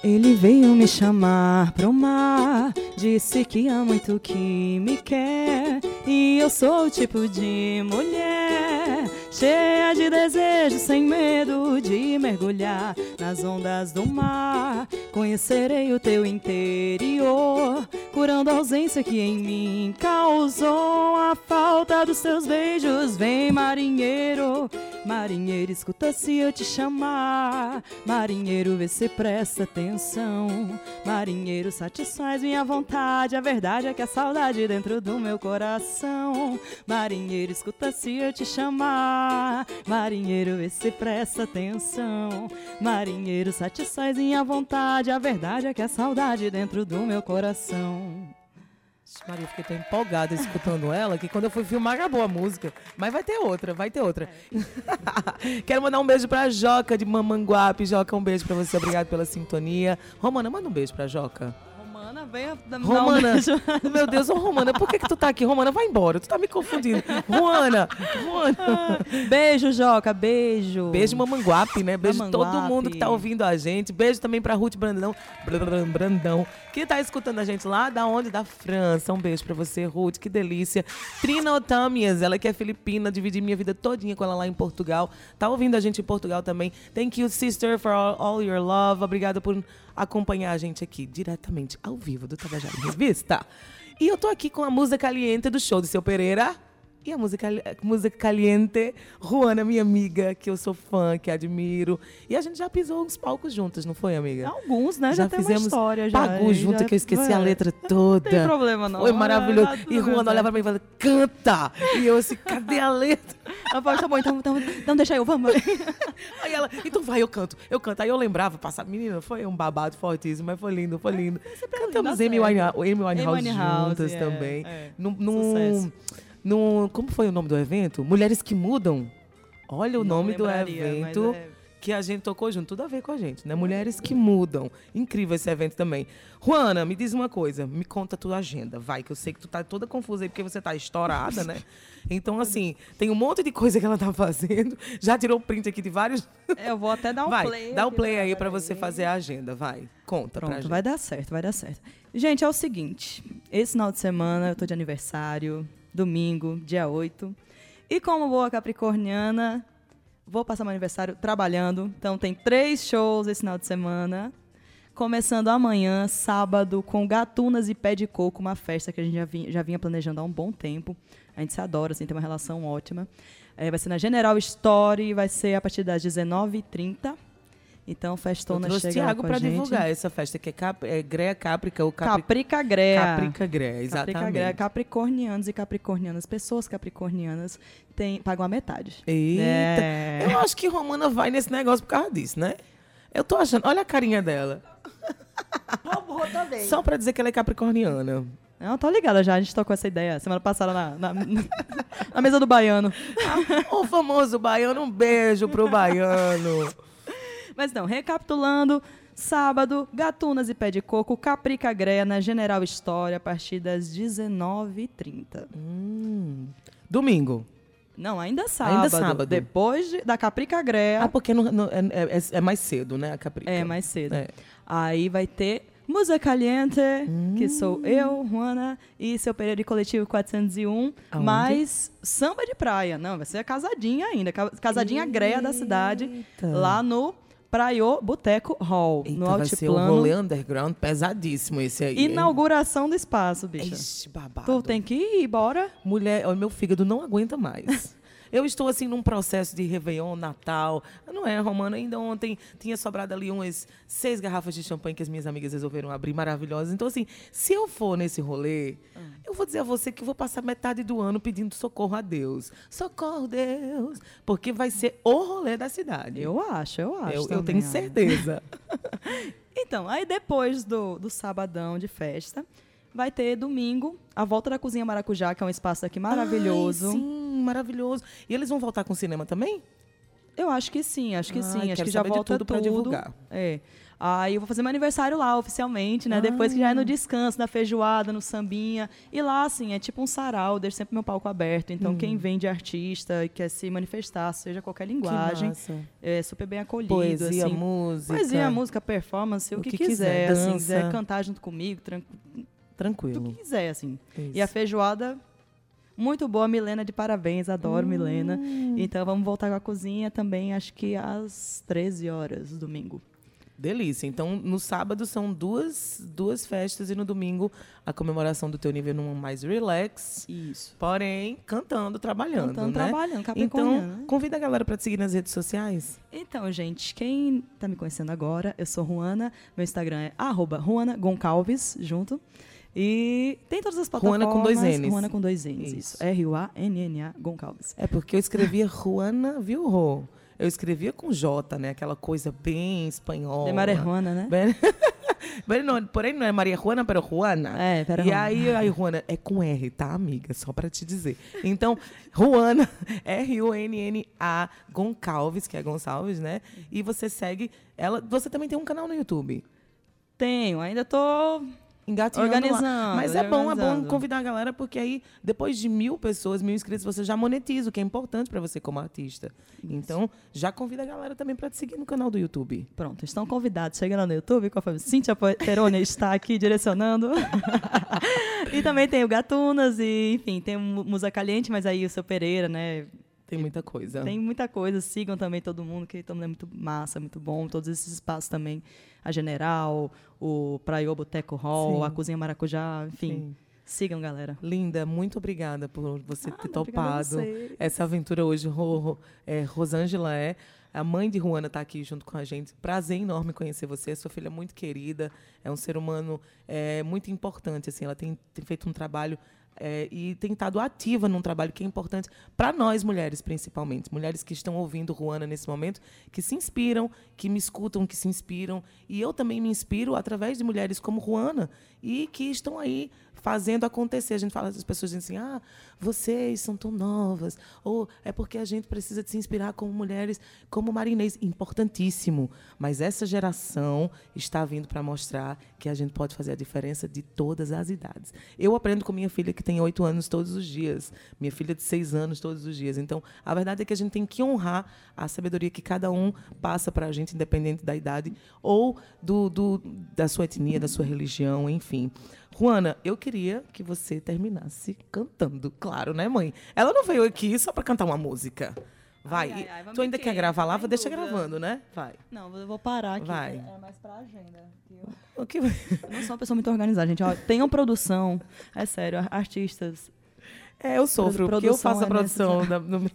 Ele veio me chamar pro mar, disse que há muito que me quer. E eu sou o tipo de mulher, cheia de desejo, sem medo de mergulhar nas ondas do mar. Conhecerei o teu interior, curando a ausência que em mim causou a falta dos teus beijos. Vem, marinheiro, marinheiro, escuta se eu te chamar. Marinheiro, vê se presta atenção. Marinheiro, satisfaz minha vontade. A verdade é que a saudade dentro do meu coração. Marinheiro, escuta se eu te chamar. Marinheiro, vê se presta atenção. Marinheiro, satisfaz minha vontade. A verdade é que a saudade dentro do meu coração. Maria, eu fiquei tão empolgada escutando ela que quando eu fui filmar acabou a música. Mas vai ter outra, vai ter outra. Quero mandar um beijo pra Joca de Mamanguape. Joca, um beijo pra você. Obrigado pela sintonia. Romana, manda um beijo pra Joca. Romana, venha dar um Romana, beijo. meu Deus, ô Romana, por que, que tu tá aqui? Romana, vai embora, tu tá me confundindo. Juana, Juana. Beijo, Joca, beijo. Beijo, Mamanguape, né? Beijo todo Mamanguape. mundo que tá ouvindo a gente. Beijo também pra Ruth Brandão, Bran- Brandão, que tá escutando a gente lá da onde? Da França. Um beijo pra você, Ruth, que delícia. Trina Otamias, ela que é filipina, dividi minha vida todinha com ela lá em Portugal. Tá ouvindo a gente em Portugal também. Thank you, sister, for all, all your love. Obrigada por acompanhar a gente aqui diretamente ao vivo do Tabajara Revista. E eu tô aqui com a música caliente do show do seu Pereira. E a música, música caliente, Juana, minha amiga, que eu sou fã, que admiro. E a gente já pisou uns palcos juntas, não foi, amiga? Alguns, né? Já, uma fizemos história. Já, Pagu já- junto, que eu esqueci a é. letra toda. Não tem problema, não. Foi É, maravilhoso. e Juana olhava pra mim e falava, canta! E eu assim, cadê a letra? Ela falou, tá bom, então, então, então deixa eu, vamos. Aí ela, então vai, eu canto, eu canto. Aí eu lembrava, passava, menina, foi um babado fortíssimo, mas foi lindo, foi lindo. Cantamos dá Amy certo. Winehouse, Amy Winehouse Winehouse, juntas é, também. é. Num, num, Num- como foi o nome do evento? Mulheres que Mudam. Olha o Não nome do evento é. que a gente tocou junto. Tudo a ver com a gente, né? Mulheres que Mudam. Incrível esse evento também. Juana, me diz uma coisa. Me conta a tua agenda, vai, que eu sei que tu tá toda confusa aí porque você tá estourada, né? Então, assim, tem um monte de coisa que ela tá fazendo. Já tirou print aqui de vários... Eu vou até dar um vai, play. dá o aqui play pra- aí pra peraí. você fazer a agenda, vai. Conta pra Pronto, gente. vai dar certo, vai dar certo. Gente, é o seguinte: esse final de semana eu tô de aniversário, domingo, dia 8. E como boa capricorniana, vou passar meu aniversário trabalhando. Então tem três shows esse final de semana. Começando amanhã, sábado, com Gatunas e Pé de Coco, uma festa que a gente já vinha, já vinha planejando há um bom tempo. A gente se adora, assim, tem uma relação ótima. É, vai ser na General Story, vai ser a partir das 19h30. Então, festona chega Thiago com a para gente. divulgar essa festa que é, cap, é Greia Caprica ou Capri, Caprica Grea. Caprica Greia, exatamente. Caprica Grea. Capricornianos e capricornianas, pessoas capricornianas, tem, pagam a metade. Eita. É. Eu acho que Romana vai nesse negócio por causa disso, né? Eu tô achando. Olha a carinha dela. Só pra dizer que ela é capricorniana. Não, tô ligada já, a gente tocou essa ideia semana passada na, na, na mesa do baiano. o famoso baiano, um beijo pro baiano. Mas não, recapitulando, sábado, Gatunas e Pé de Coco, Caprica Greia na General História, a partir das 19h30. Domingo. Não, ainda sábado. sábado. Depois de- da Caprica Greia, Ah, porque não- não- é, é- é mais cedo, né, a Caprica? é mais cedo. É. Aí vai ter Musa Caliente, que Hum. sou eu, Juana, e seu Pereira e Coletivo 401, Aonde? mais samba de praia. Não, vai ser a casadinha ainda, ca- casadinha greia da cidade, Eita. lá no Praiô Boteco Hall, Eita, no vai ser um altiplano. rolê underground pesadíssimo esse aí. hein? Inauguração do espaço, bicha. Ixi, babado. Tu tem que ir, bora. Mulher, o meu fígado não aguenta mais. Eu estou assim num processo de Réveillon, Natal. Não é, Romana? Ainda ontem tinha sobrado ali umas seis garrafas de champanhe que as minhas amigas resolveram abrir, maravilhosas. Então, assim, se eu for nesse rolê, eu vou dizer a você que eu vou passar metade do ano pedindo socorro a Deus. Socorro, Deus! Porque vai ser o rolê da cidade. Eu acho, eu acho. eu, eu tenho certeza. Então, aí depois do, do sabadão de festa, vai ter domingo a volta da Cozinha Maracujá, que é um espaço aqui maravilhoso. Ai, sim, maravilhoso. E eles vão voltar com o cinema também? Eu acho que sim, acho que Ai, sim. Acho quero que já volta tudo pra divulgar. É. Aí eu vou fazer meu aniversário lá, oficialmente, né? Depois que já Ah. é no descanso, na feijoada, no sambinha. E lá, assim, é tipo um sarau, deixo sempre meu palco aberto. Então, Hum. quem vem de artista e quer se manifestar, seja qualquer linguagem, é super bem acolhido. Poesia, assim. música. Poesia, música, performance, o, O que, que quiser. quiser, assim, quiser cantar junto comigo, tranquilo. Tranquilo. que quiser, assim. Isso. E a feijoada, muito boa, Milena de parabéns, adoro Milena. Hum. Então vamos voltar com a cozinha também, acho que às 13 horas, domingo. Delícia. Então, no sábado são duas, duas festas e no domingo a comemoração do teu nível num mais relax. Isso. Porém, cantando, trabalhando, Cantando, né? trabalhando, Então, né? convida a galera para te seguir nas redes sociais. Então, gente, quem tá me conhecendo agora, eu sou Juana, meu Instagram é arroba Juana Goncalves, junto. E tem todas as plataformas. Juana com dois Ns. Juana com dois N's, Isso. isso. R-U-A-N-N-A Goncalves. É porque eu escrevia Juana, viu, Rô? Eu escrevia com J, né? Aquela coisa bem espanhola. De Marijuana, né? Bem- Bem, não, porém, não é Maria Juana, pero Juana. É, pero E Juana. aí, aí, Juana, é com R, tá, amiga? Só pra te dizer. Então, Juana, R-U-N-N-A, Goncalves, que é Gonçalves, né? E você segue ela. Você também tem um canal no YouTube. Tenho, ainda tô Engatinhando Organizando, lá. Mas é bom, é bom convidar a galera, porque aí, depois de mil pessoas, mil inscritos, você já monetiza, o que é importante pra você como artista. Então, já convida a galera também pra te seguir no canal do YouTube. Pronto, estão convidados. Chega lá no YouTube, conforme Cíntia Peroni está aqui direcionando. e também tem o Gatunas, e enfim, tem o Musa Caliente, mas aí o seu Pereira, né? Tem muita coisa. Tem muita coisa. Sigam também todo mundo, que todo mundo é muito massa, muito bom. Todos esses espaços também. A General, o Praiô Boteco Hall, Sim. a Cozinha Maracujá, enfim. Sim. Sigam, galera. Linda, muito obrigada por você ter Nada, obrigada a topado essa aventura hoje. Ro, é, Rosângela é. A mãe de Juana está aqui junto com a gente. Prazer enorme conhecer você. Sua filha é muito querida. É um ser humano é, muito importante. Assim, ela tem, tem feito um trabalho é, e tem estado ativa num trabalho que é importante para nós mulheres, principalmente. Mulheres que estão ouvindo Juana nesse momento, que se inspiram, que me escutam, que se inspiram. E eu também me inspiro através de mulheres como Juana e que estão aí fazendo acontecer. A gente fala, as pessoas dizem assim, ah, vocês são tão novas, ou é porque a gente precisa de se inspirar como mulheres, como Marinês. Importantíssimo. Mas essa geração está vindo para mostrar que a gente pode fazer a diferença de todas as idades. Eu aprendo com minha filha que tem oito anos todos os dias, minha filha de seis anos todos os dias. Então, a verdade é que a gente tem que honrar a sabedoria que cada um passa para a gente, independente da idade ou do, do, da sua etnia, da sua religião, enfim. Juana, eu queria que você terminasse cantando, claro, né, mãe? Ela não veio aqui só para cantar uma música. Vai. Ai, ai, ai, tu ainda quer gravar lá? Em Deixa dúvida. gravando, né? Vai. Não, eu vou parar aqui. Vai. É mais pra agenda. que Eu O que... eu não sou uma pessoa muito organizada, gente. Ó, tenham produção. É sério, ar- artistas. É, eu sofro, porque eu faço a é produção da, no,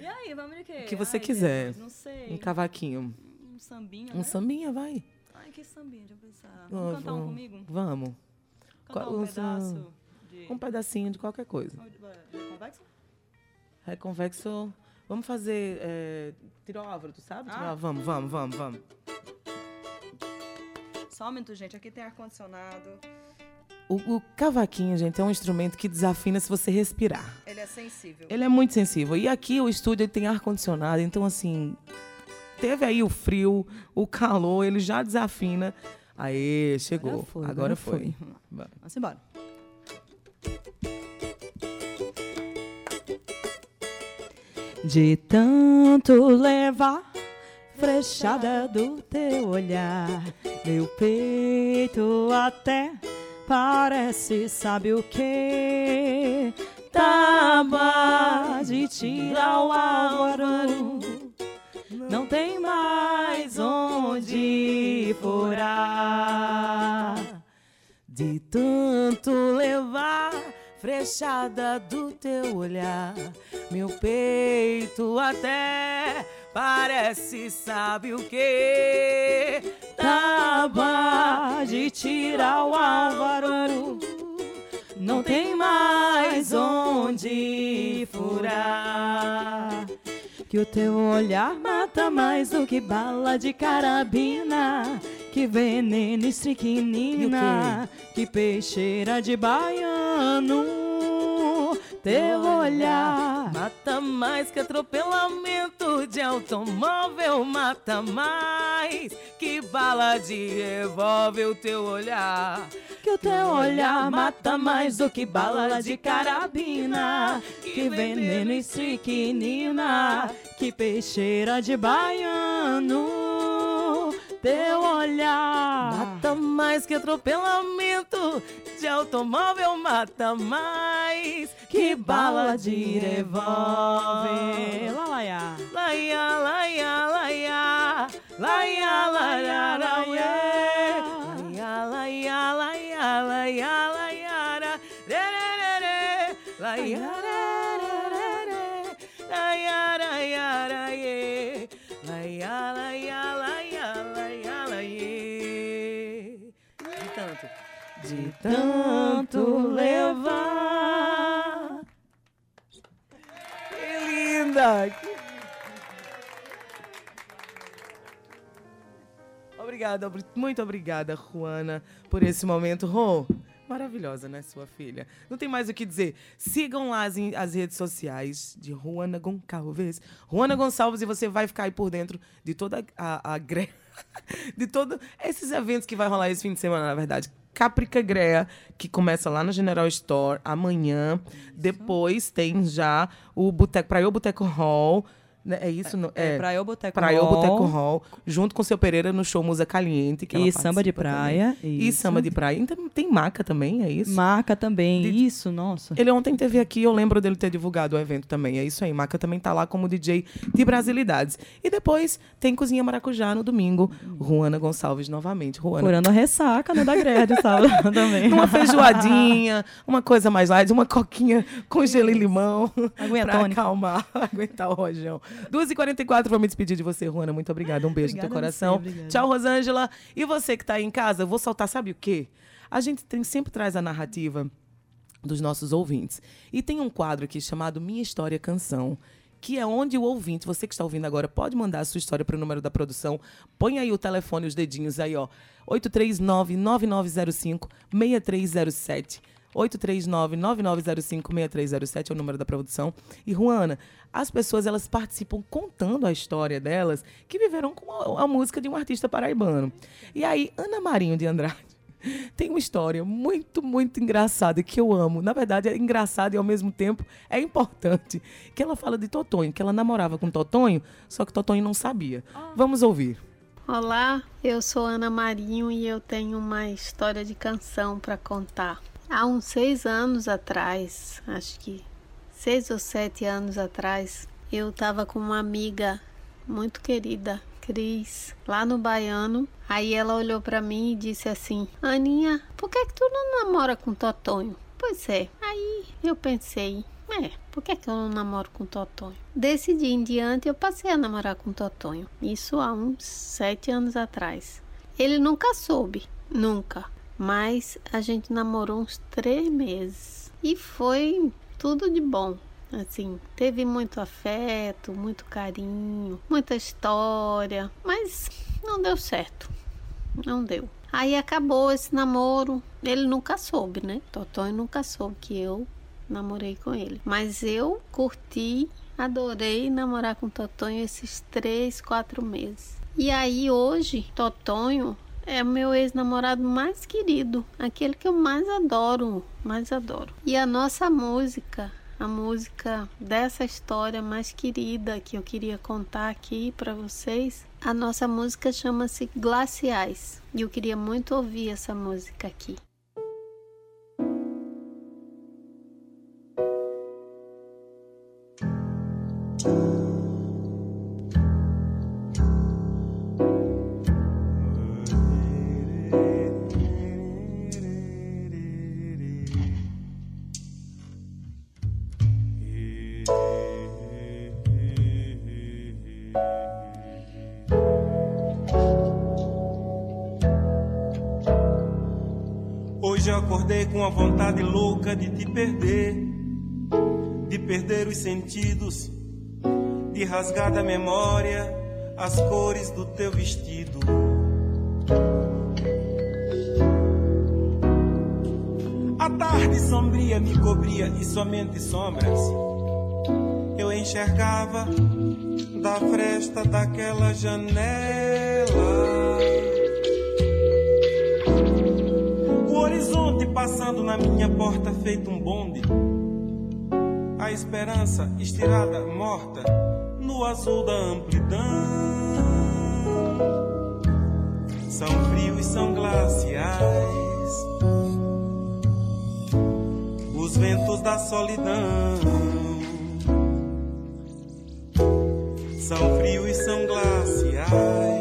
E aí, vamos de quê? que você quiser. Não sei. um cavaquinho. Um sambinha, Um né? sambinha, vai. Que sambinha, deixa eu pensar. Vamos cantar um vamos. comigo? Vamos. Cantar Qual- um pedaço de... Um pedacinho de qualquer coisa. de convexo? Reconvexo. Vamos fazer. É, Tiroávaro, tu sabe? Ah. Vamos, vamos, vamos, vamos. Só um minuto, gente. Aqui tem ar-condicionado. O, o cavaquinho, gente, é um instrumento que desafina se você respirar. Ele é sensível. Ele é muito sensível. E aqui o estúdio tem ar-condicionado, então assim. Teve aí o frio, o calor, ele já desafina. Aê, chegou. foi, Agora, agora foi. foi. Vamos embora. De tanto levar frechada do teu olhar, meu peito até parece, sabe o que? Tábua de tirar o álvaro, não tem mais onde furar. De tanto levar frechada do teu olhar, meu peito até parece, sabe o que? Tábua de tirar o álvaro, não tem mais onde furar. Que o teu olhar mata mais do que bala de carabina, que veneno estricnina, que peixeira de baiano. Teu olhar Mata mais que atropelamento de automóvel, mata mais que bala de revólver o teu olhar. Que o teu olhar mata mais do que bala de carabina, que veneno estricnina, que peixeira de baiano. Teu olhar Mata mais que atropelamento de automóvel, mata mais que bala de revólver. Lalaiá. Laia, laia, laia, laia, laia, laia, Tanto levar. Que linda! Obrigada, obri- muito obrigada, Juana, por esse momento. Rô, maravilhosa, né, sua filha? Não tem mais o que dizer. Sigam lá as, as redes sociais de Juana Gonçalves. Juana Gonçalves e você vai ficar aí por dentro de toda a, a gre... de todos esses eventos que vai rolar esse fim de semana, na verdade. Caprica Greia, que começa lá no General Store amanhã. Depois tem já o Boteco, Praia Boteco Hall. Né? É isso? É, Praia ou Boteco Praia ou Hall. Boteco Hall, junto com o seu Pereira no show Musa Caliente. Que E samba de praia. E samba de praia. Então, tem maca também, é isso? Marca também. De- Isso, nossa. Ele ontem teve aqui, eu lembro dele ter divulgado o evento também. É isso aí. Maca também tá lá como DJ de Brasilidades. E depois tem Cozinha Maracujá no domingo. Juana Gonçalves novamente. Juana. Curando a ressaca, né, da greve sábado também. Uma feijoadinha, uma coisa mais light, uma coquinha com gelo e limão. Aguinha pra tônica. acalmar, aguentar o rojão. 2h44, vou me despedir de você, Juana. Muito obrigada. Um beijo no teu Obrigada a você, coração. obrigada. Tchau, Rosângela. E você que tá aí em casa, eu vou soltar, sabe o quê? A gente tem, sempre traz a narrativa dos nossos ouvintes. E tem um quadro aqui chamado Minha História Canção, que é onde o ouvinte, você que está ouvindo agora, pode mandar a sua história para o número da produção. Põe aí o telefone, os dedinhos aí, ó. 839-9905-6307. 839-9905-6307 é o número da produção. E, Juana, as pessoas elas participam contando a história delas que viveram com a, a música de um artista paraibano. E aí, Ana Marinho de Andrade tem uma história muito, muito engraçada que eu amo. Na verdade, é engraçada e ao mesmo tempo é importante. Que ela fala de Totonho, que ela namorava com Totonho, só que Totonho não sabia. Vamos ouvir. Olá, eu sou Ana Marinho e eu tenho uma história de canção para contar. Há uns seis anos atrás, acho que seis ou sete anos atrás, eu estava com uma amiga muito querida, Cris, lá no Baiano. Aí ela olhou para mim e disse assim: Aninha, por que, que tu não namora com Totonho? Pois é. Aí eu pensei: é, por que, que eu não namoro com Totonho? Desse dia em diante eu passei a namorar com Totonho. Isso há uns sete anos atrás. Ele nunca soube, nunca. Mas a gente namorou uns três meses. E foi tudo de bom. Assim, teve muito afeto, muito carinho, muita história, mas não deu certo. Não deu. Aí acabou esse namoro. Ele nunca soube, né? Totonho nunca soube que eu namorei com ele. Mas eu curti, adorei namorar com Totonho esses três, quatro meses. E aí hoje, Totonho é o meu ex-namorado mais querido, aquele que eu mais adoro, mais adoro. E a nossa música, a música dessa história mais querida que eu queria contar aqui para vocês, a nossa música chama-se Glaciais. E eu queria muito ouvir essa música aqui. Sentidos, de rasgar da memória as cores do teu vestido. A tarde sombria me cobria e somente sombras eu enxergava da fresta daquela janela. O horizonte passando na minha porta feito um bonde. A esperança estirada, morta, no azul da amplidão. São frios, são glaciais. Os ventos da solidão. São frios e são glaciais.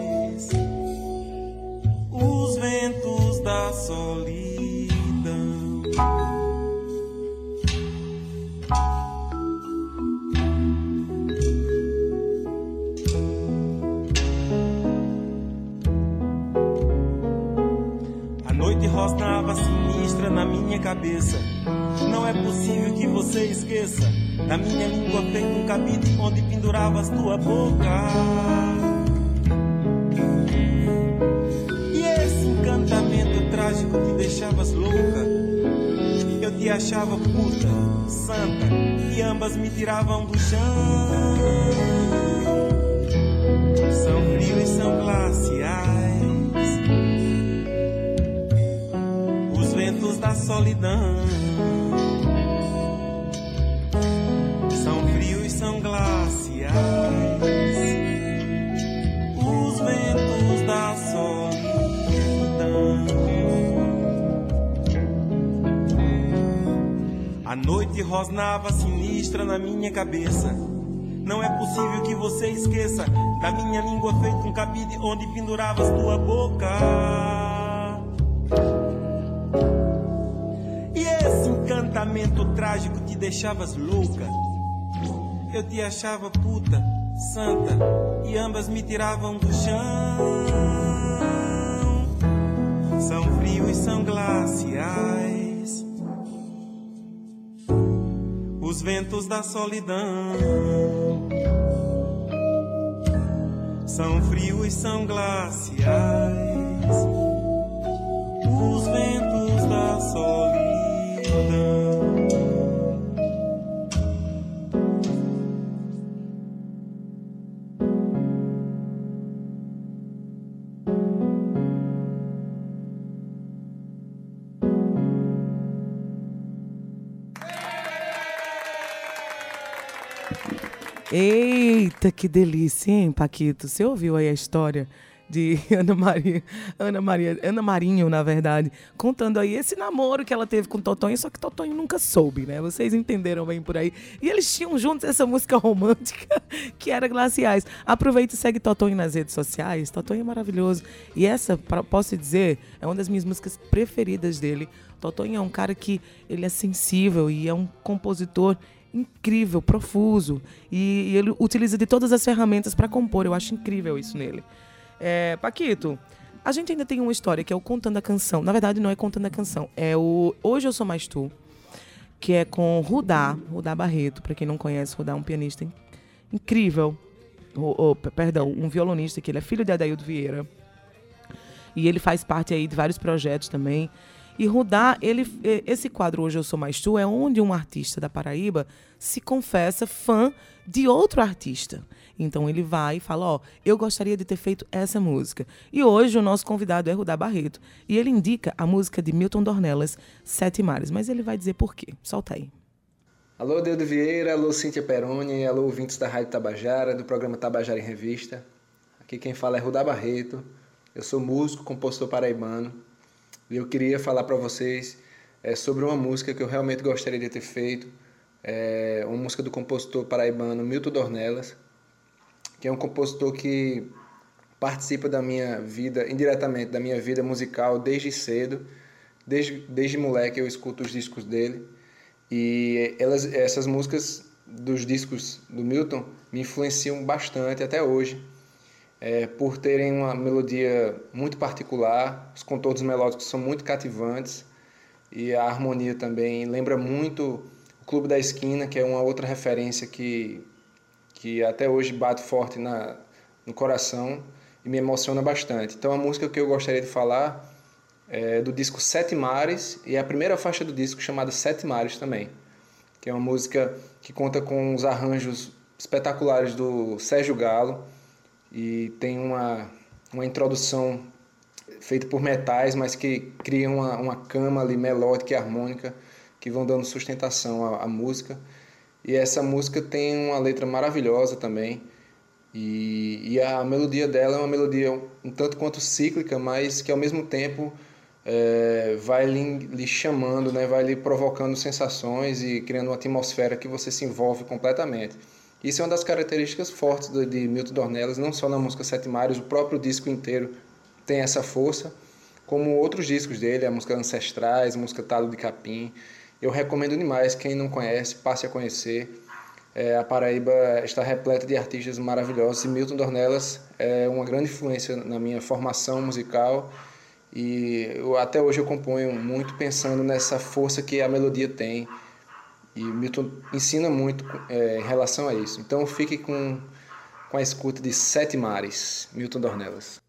Você esqueça da minha língua feita um cabide onde penduravas tua boca. E esse encantamento trágico te deixavas louca. Eu te achava puta, santa, e ambas me tiravam do chão. São frios e são glaciais. Os ventos da solidão. A noite rosnava sinistra na minha cabeça. Não é possível que você esqueça da minha língua feita um cabide onde penduravas tua boca. E esse encantamento trágico te deixavas louca. Eu te achava puta, santa, e ambas me tiravam do chão. São frios são glaciais. Os ventos da solidão. São frios e são glaciais. Os ventos da solidão. Eita, que delícia, hein, Paquito? Você ouviu aí a história de Ana Maria, Ana Maria, Ana Marinho, na verdade, contando aí esse namoro que ela teve com Totonho, só que Totonho nunca soube, né? Vocês entenderam bem por aí. E eles tinham juntos essa música romântica que era Glaciais. Aproveita e segue Totonho nas redes sociais. Totonho é maravilhoso. E essa, posso dizer, é uma das minhas músicas preferidas dele. Totonho é um cara que ele é sensível e é um compositor incrível, profuso. E, e ele utiliza de todas as ferramentas para compor. Eu acho incrível isso nele. É, Paquito, a gente ainda tem uma história que é o Contando a Canção. Na verdade, não é Contando a Canção. É o Hoje Eu Sou Mais Tu, que é com Rudá, Rudá Barreto. Para quem não conhece, Rudá é um pianista in- incrível. Perdão, um violonista que ele é filho de Adaildo Vieira. E ele faz parte aí de vários projetos também. E Rudá, ele, esse quadro Hoje Eu Sou Mais Tu é onde um artista da Paraíba se confessa fã de outro artista. Então ele vai e fala, ó, eu gostaria de ter feito essa música. E hoje o nosso convidado é Rudá Barreto. E ele indica a música de Milton Dornelas, Sete Mares. Mas ele vai dizer por quê. Solta aí. Alô, Deudo Vieira, alô, Cíntia Peroni, alô, ouvintes da Rádio Tabajara, do programa Tabajara em Revista. Aqui quem fala é Rudá Barreto, eu sou músico, compositor paraibano, e eu queria falar para vocês é, sobre uma música que eu realmente gostaria de ter feito, é, uma música do compositor paraibano Milton Dornelas, que é um compositor que participa da minha vida, indiretamente, da minha vida musical desde cedo, desde, desde moleque eu escuto os discos dele, e elas, essas músicas dos discos do Milton me influenciam bastante até hoje, é, por terem uma melodia muito particular, os contornos melódicos são muito cativantes e a harmonia também lembra muito o Clube da Esquina, que é uma outra referência que, que até hoje bate forte na, no coração e me emociona bastante. Então a música que eu gostaria de falar é do disco Sete Mares e é a primeira faixa do disco chamada Sete Mares também, que é uma música que conta com os arranjos espetaculares do Sérgio Galo e tem uma, uma introdução feita por metais, mas que cria uma, uma cama ali melódica e harmônica que vão dando sustentação à, à música. E essa música tem uma letra maravilhosa também. E, e a melodia dela é uma melodia um tanto quanto cíclica, mas que ao mesmo tempo é, vai lhe, lhe chamando, né? vai lhe provocando sensações e criando uma atmosfera que você se envolve completamente. Isso é uma das características fortes de, de Milton Dornelas, não só na música Sete Mares, o próprio disco inteiro tem essa força, como outros discos dele, a música Ancestrais, a música Talo de Capim. Eu recomendo demais, quem não conhece, passe a conhecer. É, a Paraíba está repleta de artistas maravilhosos e Milton Dornelas é uma grande influência na minha formação musical e eu, até hoje eu componho muito pensando nessa força que a melodia tem e Milton ensina muito é, em relação a isso. Então fique com, com a escuta de Sete Mares, Milton Dornelas.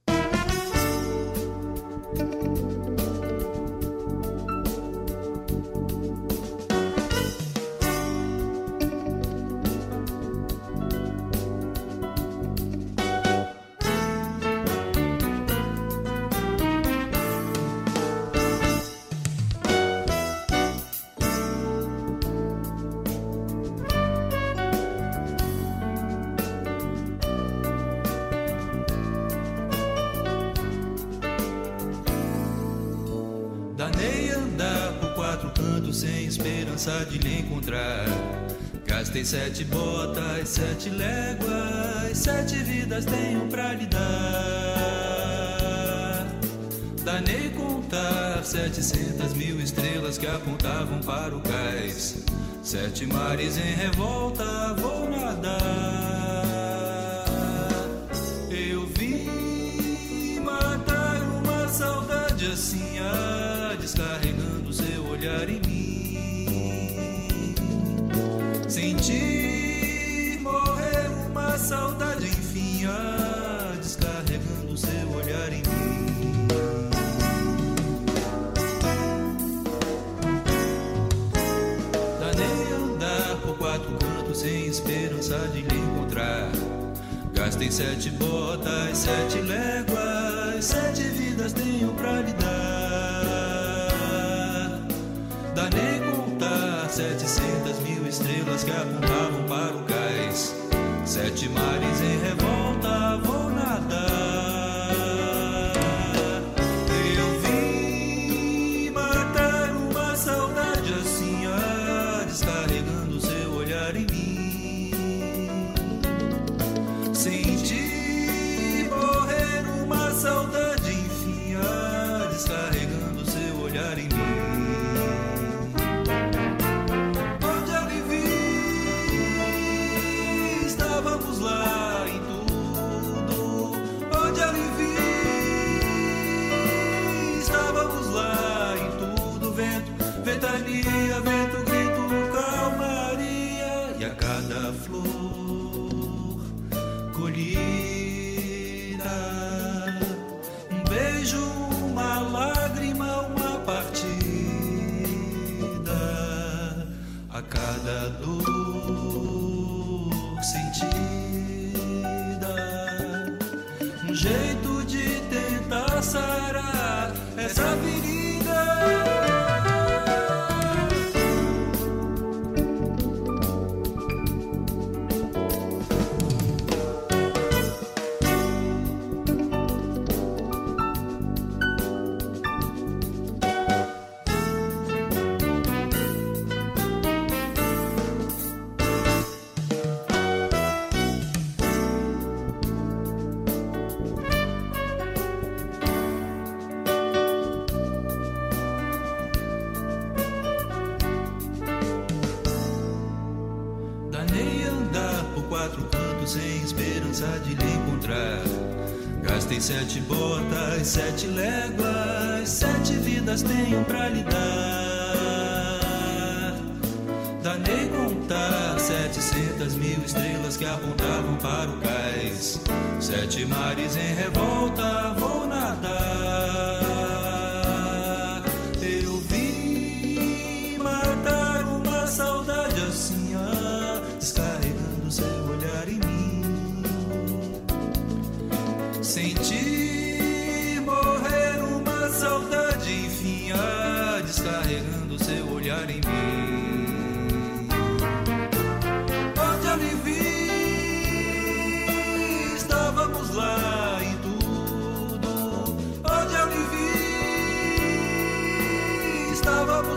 Setecentas mil estrelas que apontavam para o cais. Sete mares em revolta vou nadar. Eu vim matar uma saudade assim, ah, descarregando seu olhar em mim. Sentir morrer uma saudade, Gastei sete botas, sete léguas, sete vidas tenho pra lhe dar. Danei contar setecentas mil estrelas que apontavam para o cais. Sete mares em revolta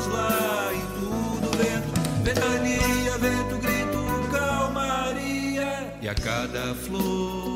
lá em tudo. Vento, ventania, vento, grito, calmaria. E a cada flor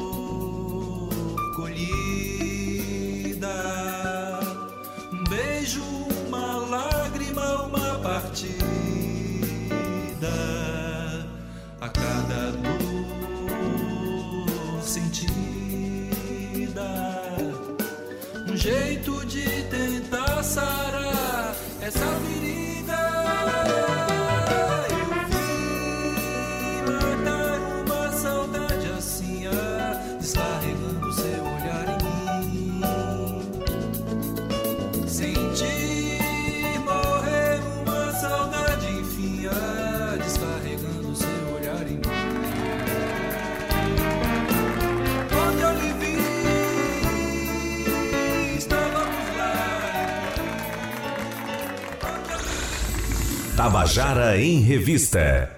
Tabajara em Revista.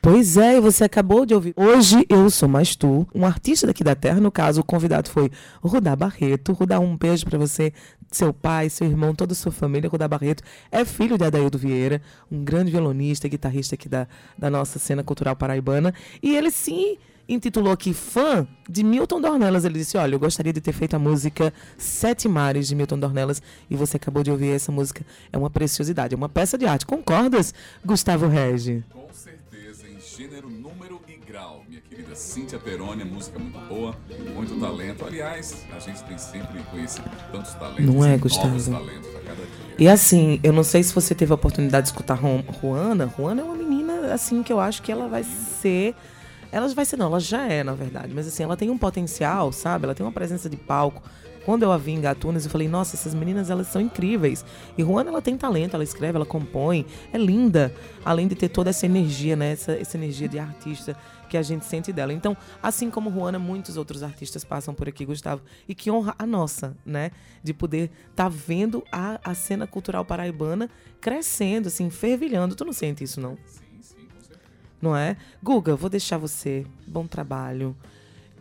Pois é, e você acabou de ouvir. Hoje eu sou mais tu, um artista daqui da terra. No caso, o convidado foi Rudá Barreto. Rudá, um beijo pra você, seu pai, seu irmão, toda a sua família. Rudá Barreto é filho de Adaildo Vieira, um grande violonista guitarrista aqui da, da nossa cena cultural paraibana. E ele se intitulou aqui fã de Milton Dornelas. Ele disse: Olha, eu gostaria de ter feito a música Sete Mares de Milton Dornelas. E você acabou de ouvir essa música. É uma preciosidade, é uma peça de arte. Concordas, Gustavo Regi? Com certeza, em gênero, número e grau. Minha querida Cíntia Peroni, música muito boa, muito talento. Aliás, a gente tem sempre conhecido tantos talentos. Não é, Gustavo? Talentos a cada dia. E assim, eu não sei se você teve a oportunidade de escutar Ruana. Ruana é uma menina, assim, que eu acho que ela vai ser. Ela vai ser, não, ela já é, na verdade. Mas assim, ela tem um potencial, sabe? Ela tem uma presença de palco. Quando eu a vi em Gatunas, eu falei, nossa, essas meninas, elas são incríveis. E Ruana, ela tem talento, ela escreve, ela compõe, é linda. Além de ter toda essa energia, né? Essa, essa energia de artista que a gente sente dela. Então, assim como Ruana, muitos outros artistas passam por aqui, Gustavo. E que honra a nossa, né? De poder estar vendo a, a cena cultural paraibana crescendo, assim, fervilhando. Tu não sente isso, não? Não é? Guga, vou deixar você. Bom trabalho.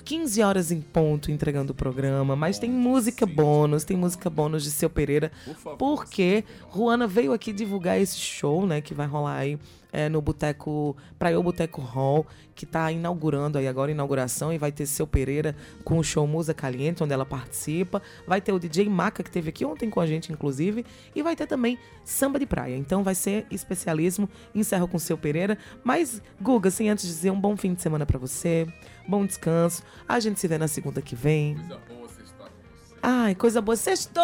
15 horas em ponto entregando o programa, mas tem música bônus, tem música bônus de Seu Pereira, porque Ruana veio aqui divulgar esse show, né, que vai rolar aí é, no Boteco, Praia Boteco Hall, que tá inaugurando aí agora, inauguração, e vai ter Seu Pereira com o show Musa Caliente, onde ela participa, vai ter o DJ Maca, que teve aqui ontem com a gente, inclusive, e vai ter também Samba de Praia, então vai ser especialismo, encerro com Seu Pereira, mas, Guga, assim, antes dizer um bom fim de semana pra você, bom descanso, a gente se vê na segunda que vem. Ai, coisa boa. Sextou,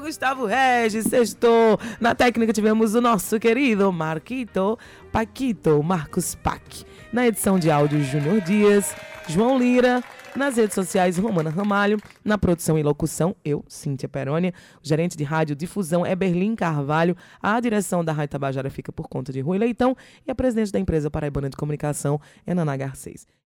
Gustavo Regis, sextou. Na técnica tivemos o nosso querido Marquito, Paquito, Marcos Pac. Na edição de áudio, Júnior Dias, João Lira. Nas redes sociais, Romana Ramalho. Na produção e locução, eu, Cíntia Perônia. O gerente de rádio difusão é Berlim Carvalho. A direção da Rádio Tabajara fica por conta de Rui Leitão. E a presidente da empresa Paraibana de Comunicação é Naná Garcês.